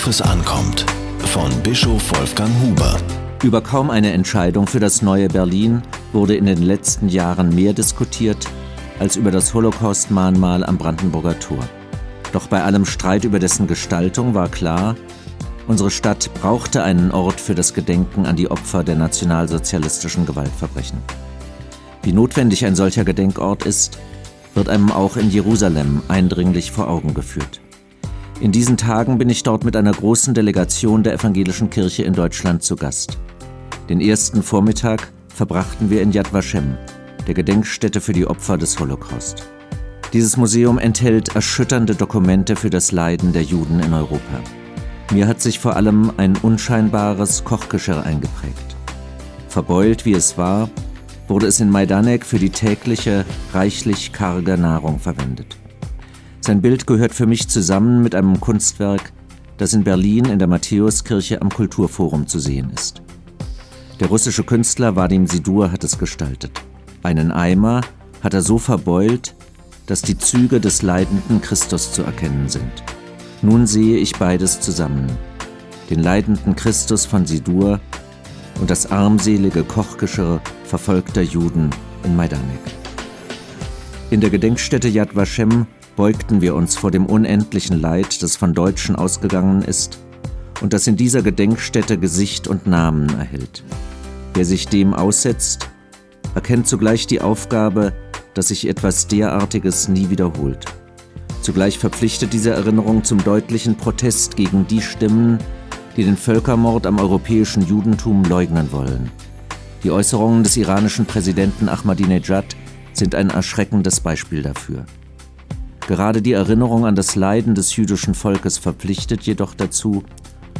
Worauf es ankommt. Von Bischof Wolfgang Huber. Über kaum eine Entscheidung für das neue Berlin wurde in den letzten Jahren mehr diskutiert als über das Holocaust-Mahnmal am Brandenburger Tor. Doch bei allem Streit über dessen Gestaltung war klar, unsere Stadt brauchte einen Ort für das Gedenken an die Opfer der nationalsozialistischen Gewaltverbrechen. Wie notwendig ein solcher Gedenkort ist, wird einem auch in Jerusalem eindringlich vor Augen geführt. In diesen Tagen bin ich dort mit einer großen Delegation der evangelischen Kirche in Deutschland zu Gast. Den ersten Vormittag verbrachten wir in Yad Vashem, der Gedenkstätte für die Opfer des Holocaust. Dieses Museum enthält erschütternde Dokumente für das Leiden der Juden in Europa. Mir hat sich vor allem ein unscheinbares Kochgeschirr eingeprägt. Verbeult wie es war, wurde es in Majdanek für die tägliche, reichlich karge Nahrung verwendet. Sein Bild gehört für mich zusammen mit einem Kunstwerk, das in Berlin in der Matthäuskirche am Kulturforum zu sehen ist. Der russische Künstler Vadim Sidur hat es gestaltet. Einen Eimer hat er so verbeult, dass die Züge des leidenden Christus zu erkennen sind. Nun sehe ich beides zusammen. Den leidenden Christus von Sidur und das armselige Kochgeschirr verfolgter Juden in Majdanek. In der Gedenkstätte Yad Vashem beugten wir uns vor dem unendlichen Leid, das von Deutschen ausgegangen ist und das in dieser Gedenkstätte Gesicht und Namen erhält. Wer sich dem aussetzt, erkennt zugleich die Aufgabe, dass sich etwas derartiges nie wiederholt. Zugleich verpflichtet diese Erinnerung zum deutlichen Protest gegen die Stimmen, die den Völkermord am europäischen Judentum leugnen wollen. Die Äußerungen des iranischen Präsidenten Ahmadinejad sind ein erschreckendes Beispiel dafür. Gerade die Erinnerung an das Leiden des jüdischen Volkes verpflichtet jedoch dazu,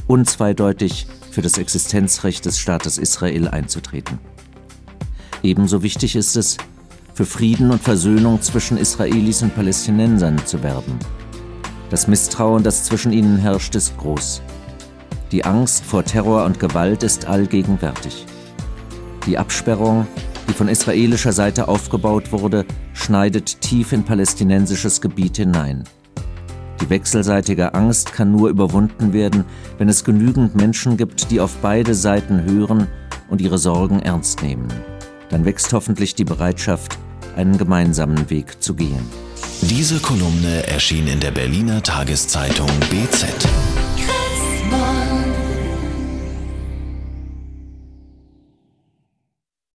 unzweideutig für das Existenzrecht des Staates Israel einzutreten. Ebenso wichtig ist es, für Frieden und Versöhnung zwischen Israelis und Palästinensern zu werben. Das Misstrauen, das zwischen ihnen herrscht, ist groß. Die Angst vor Terror und Gewalt ist allgegenwärtig. Die Absperrung, die von israelischer Seite aufgebaut wurde, schneidet tief in palästinensisches Gebiet hinein. Die wechselseitige Angst kann nur überwunden werden, wenn es genügend Menschen gibt, die auf beide Seiten hören und ihre Sorgen ernst nehmen. Dann wächst hoffentlich die Bereitschaft, einen gemeinsamen Weg zu gehen. Diese Kolumne erschien in der Berliner Tageszeitung BZ.